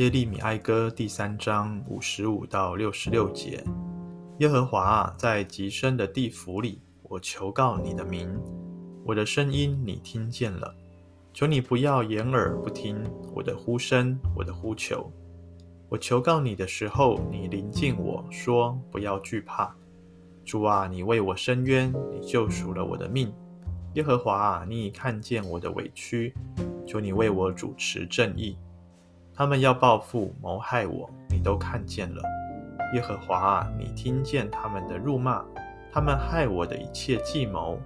耶利米哀歌第三章五十五到六十六节：耶和华啊，在极深的地府里，我求告你的名，我的声音你听见了，求你不要掩耳不听我的呼声，我的呼求。我求告你的时候，你临近我说：不要惧怕。主啊，你为我伸冤，你救赎了我的命。耶和华啊，你已看见我的委屈，求你为我主持正义。他们要报复谋害我，你都看见了。耶和华啊，你听见他们的辱骂，他们害我的一切计谋，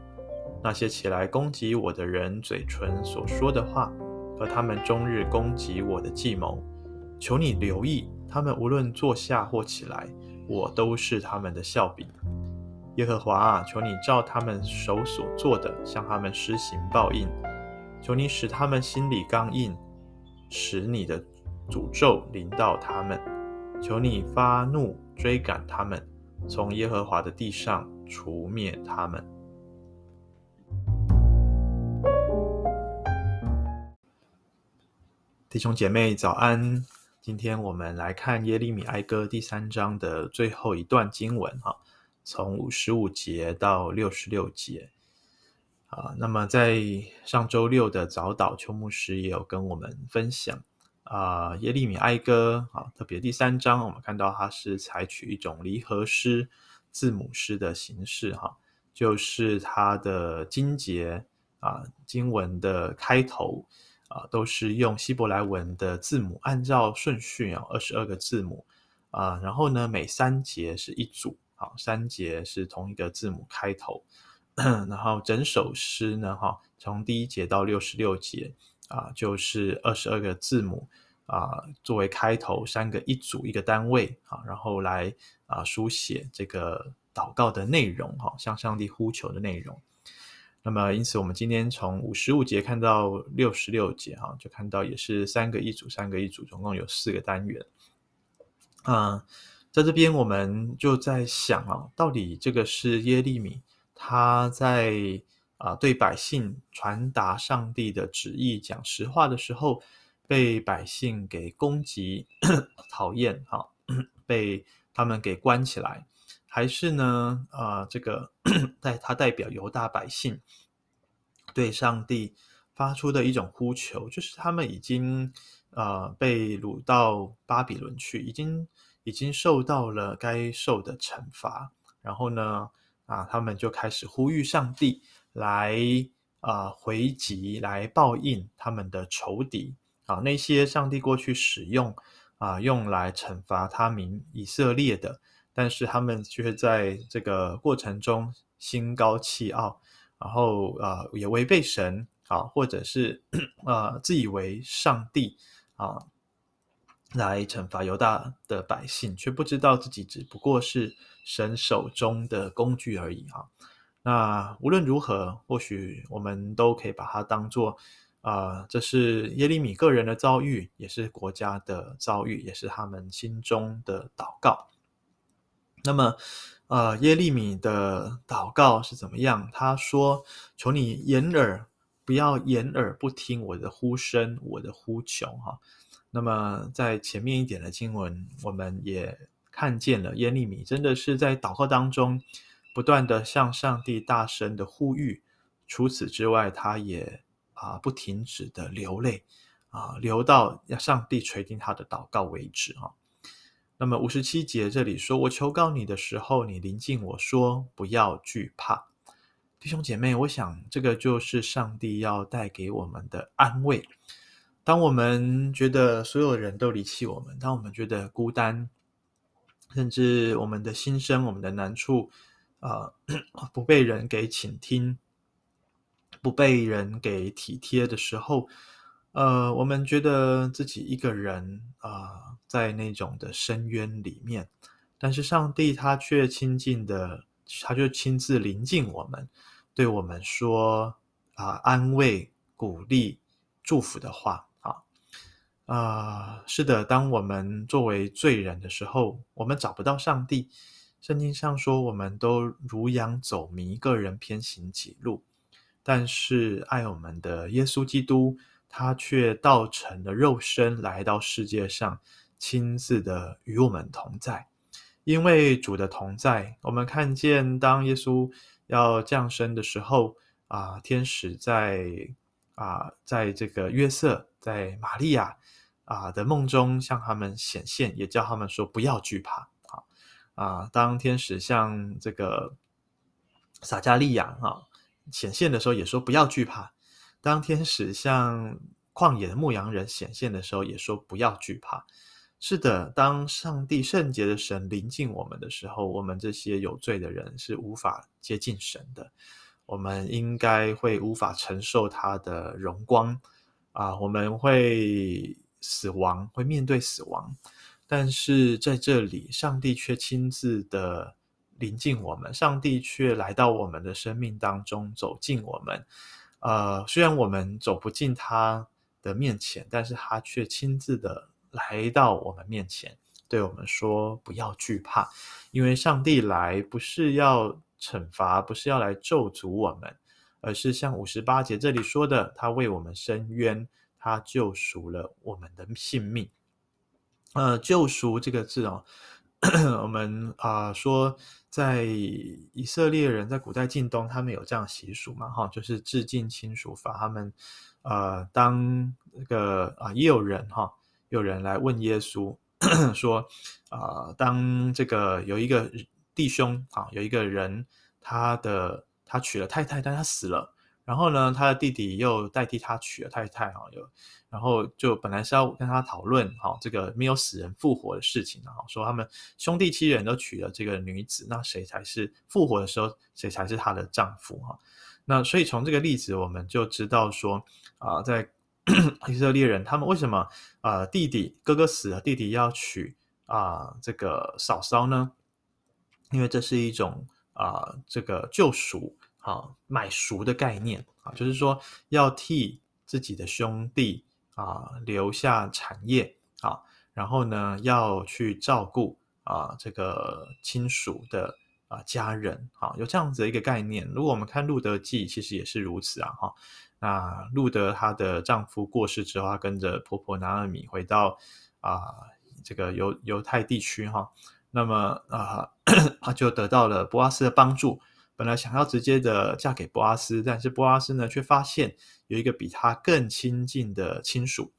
那些起来攻击我的人嘴唇所说的话，和他们终日攻击我的计谋。求你留意，他们无论坐下或起来，我都是他们的笑柄。耶和华啊，求你照他们手所做的，向他们施行报应。求你使他们心里刚硬，使你的。诅咒临到他们，求你发怒追赶他们，从耶和华的地上除灭他们。弟兄姐妹早安，今天我们来看耶利米哀歌第三章的最后一段经文哈，从五十五节到六十六节啊。那么在上周六的早祷，邱牧师也有跟我们分享。啊、耶利米哀歌啊，特别第三章，我们看到它是采取一种离合诗、字母诗的形式，哈，就是它的经节啊，经文的开头啊，都是用希伯来文的字母，按照顺序啊，二十二个字母啊，然后呢，每三节是一组，好，三节是同一个字母开头，然后整首诗呢，哈，从第一节到六十六节。啊，就是二十二个字母啊，作为开头，三个一组一个单位啊，然后来啊书写这个祷告的内容哈，向上帝呼求的内容。那么，因此我们今天从五十五节看到六十六节哈，就看到也是三个一组，三个一组，总共有四个单元。啊，在这边我们就在想啊，到底这个是耶利米他在。啊，对百姓传达上帝的旨意，讲实话的时候，被百姓给攻击、讨厌，啊，被他们给关起来，还是呢？啊，这个 代他代表犹大百姓对上帝发出的一种呼求，就是他们已经呃被掳到巴比伦去，已经已经受到了该受的惩罚，然后呢，啊，他们就开始呼吁上帝。来啊、回击，来报应他们的仇敌啊，那些上帝过去使用啊，用来惩罚他民以色列的，但是他们却在这个过程中心高气傲，然后啊，也违背神啊，或者是 啊，自以为上帝啊，来惩罚犹大的百姓，却不知道自己只不过是神手中的工具而已啊。那无论如何，或许我们都可以把它当做，啊、这是耶利米个人的遭遇，也是国家的遭遇，也是他们心中的祷告。那么，呃，耶利米的祷告是怎么样？他说：“求你掩耳，不要掩耳不听我的呼声，我的呼求。”哈。那么，在前面一点的经文，我们也看见了耶利米真的是在祷告当中。不断地向上帝大声的呼吁，除此之外，他也啊不停止的流泪啊，流到要上帝垂听他的祷告为止啊。那么五十七节这里说：“我求告你的时候，你临近我说，不要惧怕。”弟兄姐妹，我想这个就是上帝要带给我们的安慰。当我们觉得所有人都离弃我们，当我们觉得孤单，甚至我们的心声、我们的难处。啊、呃，不被人给倾听，不被人给体贴的时候，呃，我们觉得自己一个人啊、在那种的深渊里面，但是上帝他却亲近的，他就亲自临近我们，对我们说啊、安慰、鼓励、祝福的话啊，啊、是的，当我们作为罪人的时候，我们找不到上帝。圣经上说，我们都如羊走迷，个人偏行己路。但是爱我们的耶稣基督他却道成了肉身来到世界上，亲自的与我们同在。因为主的同在，我们看见当耶稣要降生的时候啊，天使在啊，在这个约瑟在玛利亚啊的梦中向他们显现，也叫他们说不要惧怕。啊，当天使向这个撒迦利亚啊显现的时候，也说不要惧怕。当天使向旷野的牧羊人显现的时候，也说不要惧怕。是的，当上帝圣洁的神临近我们的时候，我们这些有罪的人是无法接近神的。我们应该会无法承受他的荣光啊，我们会死亡，会面对死亡。但是在这里，上帝却亲自的临近我们，上帝却来到我们的生命当中，走进我们。呃，虽然我们走不进他的面前，但是他却亲自的。来到我们面前，对我们说：“不要惧怕，因为上帝来不是要惩罚，不是要来咒诅我们，而是像五十八节这里说的，他为我们伸冤，他救赎了我们的性命。”呃，救赎这个字哦，我们啊、说，在以色列人在古代近东，他们有这样习俗嘛？哈，就是致敬亲属法。他们呃，当那个啊、也有人哈。有人来问耶稣 说：“啊、当这个有一个弟兄啊，有一个人，他的他娶了太太，但他死了。然后呢，他的弟弟又代替他娶了太太啊，有，然后就本来是要跟他讨论哈，这个没有死人复活的事情啊，说他们兄弟七人都娶了这个女子，那谁才是复活的时候，谁才是她的丈夫哈？那所以从这个例子，我们就知道说啊、在。”以色列人他们为什么啊、弟弟哥哥死了，弟弟要娶啊、呃、这个嫂嫂呢？因为这是一种啊、呃、这个救赎啊买赎的概念啊，就是说要替自己的兄弟啊、留下产业啊，然后呢要去照顾啊这个亲属的啊家人啊，有这样子的一个概念。如果我们看路德记，其实也是如此啊哈。那路德她的丈夫过世之后，她跟着婆婆拿尔米回到啊、这个犹犹太地区哈。那么啊，她、就得到了波阿斯的帮助。本来想要直接的嫁给波阿斯，但是波阿斯呢却发现有一个比他更亲近的亲属，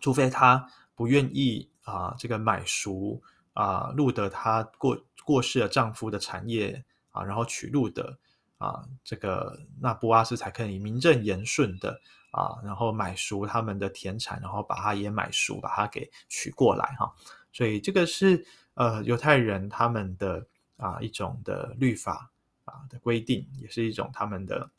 除非他不愿意啊、这个买赎啊路得他过过世的丈夫的产业啊，然后娶路得。啊，这个那波阿斯才可以名正言顺的啊，然后买赎他们的田产，然后把他也买赎，把他给娶过来哈。所以这个是呃犹太人他们的啊一种的律法啊的规定，也是一种他们的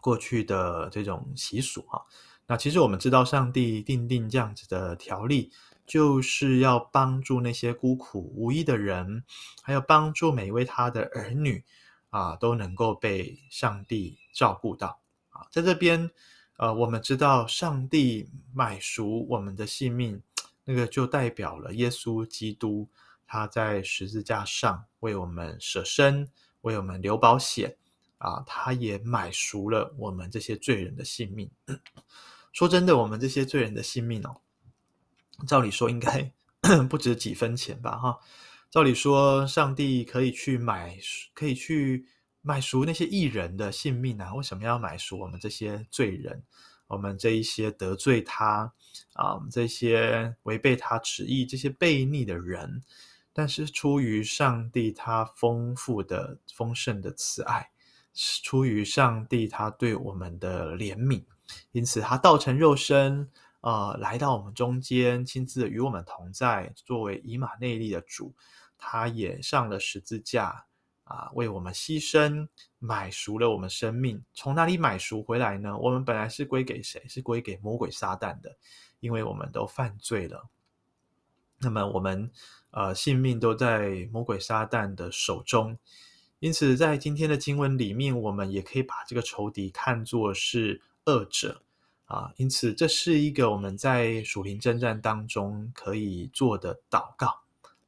过去的这种习俗哈。那其实我们知道，上帝定定这样子的条例，就是要帮助那些孤苦无依的人，还有帮助每一位他的儿女。啊，都能够被上帝照顾到啊，在这边，呃，我们知道上帝买赎我们的性命，那个就代表了耶稣基督，他在十字架上为我们舍身，为我们留保险啊，他也买赎了我们这些罪人的性命。说真的，我们这些罪人的性命哦，照理说应该 不值几分钱吧，哈。照理说，上帝可以去买，可以去买赎那些义人的性命啊？为什么要买赎我们这些罪人？我们这一些得罪他啊，这些违背他旨意、这些悖逆的人？但是出于上帝他丰富的、丰盛的慈爱，出于上帝他对我们的怜悯，因此他道成肉身，呃，来到我们中间，亲自与我们同在，作为以马内利的主。他也上了十字架啊，为我们牺牲，买赎了我们生命。从哪里买赎回来呢？我们本来是归给谁？是归给魔鬼撒旦的，因为我们都犯罪了。那么我们呃性命都在魔鬼撒旦的手中。因此，在今天的经文里面，我们也可以把这个仇敌看作是恶者啊。因此，这是一个我们在属灵征战当中可以做的祷告。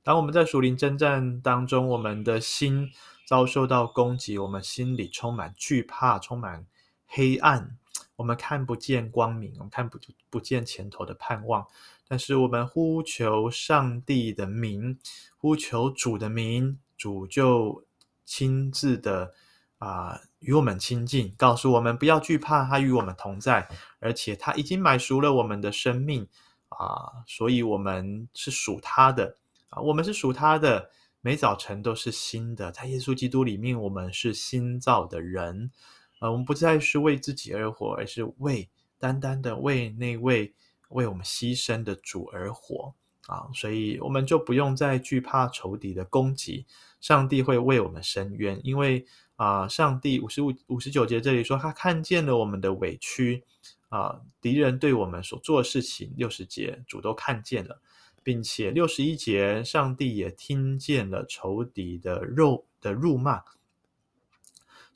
当我们在属灵征战当中，我们的心遭受到攻击，我们心里充满惧怕，充满黑暗，我们看不见光明，我们看不不见前头的盼望，但是我们呼求上帝的名，呼求主的名，主就亲自的啊、呃、与我们亲近，告诉我们不要惧怕，他与我们同在，而且他已经买赎了我们的生命啊、所以我们是属他的啊、我们是属他的。每早晨都是新的，在耶稣基督里面，我们是新造的人，呃，我们不再是为自己而活，而是为单单的为那位为我们牺牲的主而活啊！所以我们就不用再惧怕仇敌的攻击，上帝会为我们伸冤，因为啊、上帝五十五五十九节这里说，他看见了我们的委屈啊、敌人对我们所做的事情，六十节主都看见了。并且六十一节，上帝也听见了仇敌的肉的辱骂。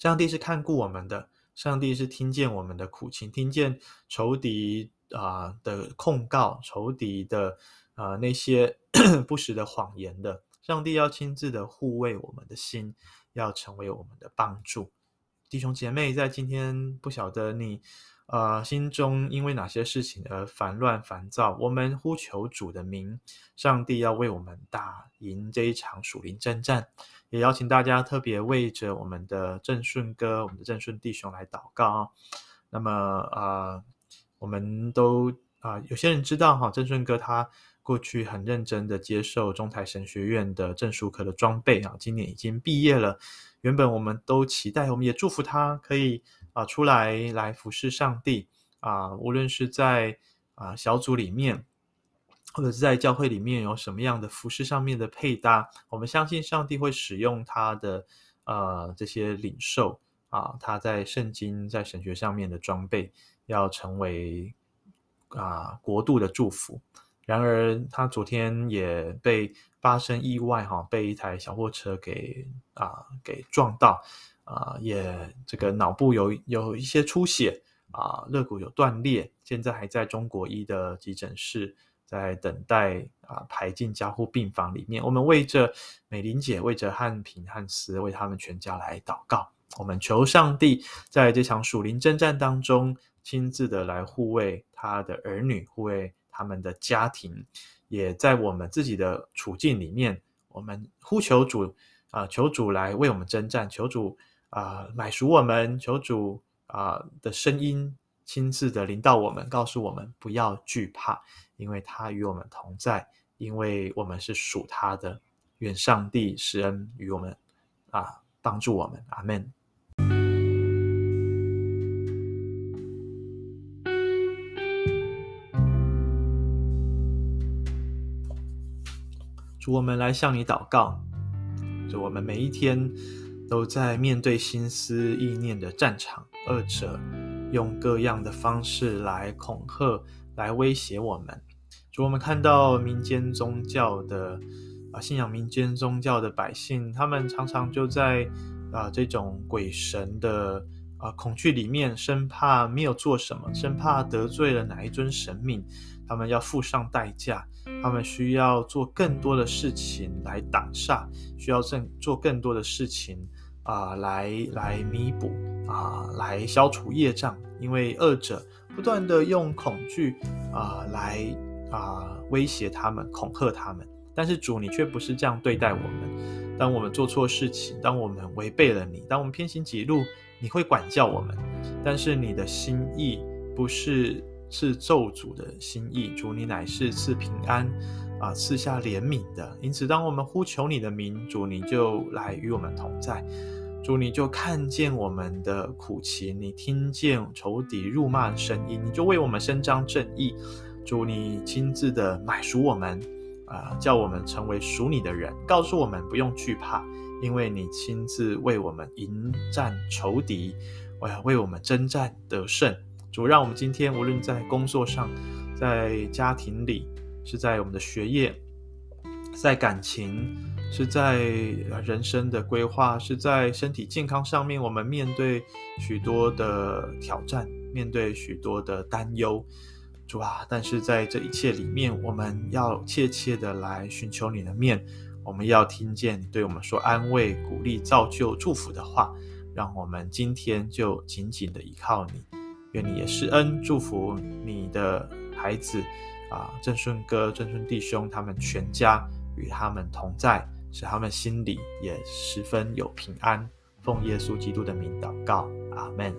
上帝是看顾我们的，上帝是听见我们的苦情，听见仇敌啊、的控告，仇敌的啊、呃、那些 不实的谎言的。上帝要亲自的护卫我们的心，要成为我们的帮助。弟兄姐妹，在今天不晓得你。呃，心中因为哪些事情而烦乱烦躁？我们呼求主的名，上帝要为我们打赢这一场属灵征战。也邀请大家特别为着我们的正顺哥、我们的正顺弟兄来祷告。那么，呃，我们都啊、有些人知道哈，正顺哥他过去很认真的接受中台神学院的证书科的装备啊，今年已经毕业了。原本我们都期待，我们也祝福他可以。啊，出来来服侍上帝啊！无论是在啊小组里面，或者是在教会里面，有什么样的服侍上面的配搭，我们相信上帝会使用他的呃这些领受啊，他在圣经在神学上面的装备，要成为啊国度的祝福。然而，他昨天也被发生意外哈，被一台小货车给啊给撞到。啊，也这个脑部有有一些出血啊，肋骨有断裂，现在还在中国医的急诊室，在等待啊排进加护病房里面。我们为着美玲姐，为着汉平、汉斯，为他们全家来祷告。我们求上帝在这场属灵征战当中，亲自的来护卫他的儿女，护卫他们的家庭，也在我们自己的处境里面，我们呼求主啊，求主来为我们征战，求主。啊、呃，买赎我们，求主啊、的声音亲自的临到我们，告诉我们不要惧怕，因为他与我们同在，因为我们是属他的。愿上帝施恩与我们啊，帮助我们。阿门。主，我们来向你祷告，主，我们每一天。都在面对心思意念的战场，二者用各样的方式来恐吓、来威胁我们。就，我们看到民间宗教的啊，信仰民间宗教的百姓，他们常常就在啊这种鬼神的啊恐惧里面，生怕没有做什么，生怕得罪了哪一尊神明，他们要付上代价。他们需要做更多的事情来挡煞，需要做做更多的事情。啊、呃，来来弥补啊、来消除业障，因为恶者不断地用恐惧啊、来啊、威胁他们，恐吓他们。但是主，你却不是这样对待我们。当我们做错事情，当我们违背了你，当我们偏行己路，你会管教我们。但是你的心意不是是咒诅的心意，主，你乃是赐平安。啊，赐下怜悯的，因此，当我们呼求你的名，主，你就来与我们同在，主，你就看见我们的苦情，你听见仇敌辱骂的声音，你就为我们伸张正义，主，你亲自的买赎我们，啊，叫我们成为属你的人，告诉我们不用惧怕，因为你亲自为我们迎战仇敌，我要为我们征战得胜，主，让我们今天无论在工作上，在家庭里。是在我们的学业，在感情，是在人生的规划，是在身体健康上面，我们面对许多的挑战，面对许多的担忧，主啊！但是在这一切里面，我们要切切的来寻求你的面，我们要听见你对我们说安慰、鼓励、造就、祝福的话，让我们今天就紧紧的依靠你，愿你也施恩祝福你的孩子啊，正顺哥、正顺弟兄他们全家与他们同在，使他们心里也十分有平安。奉耶稣基督的名祷告，阿门。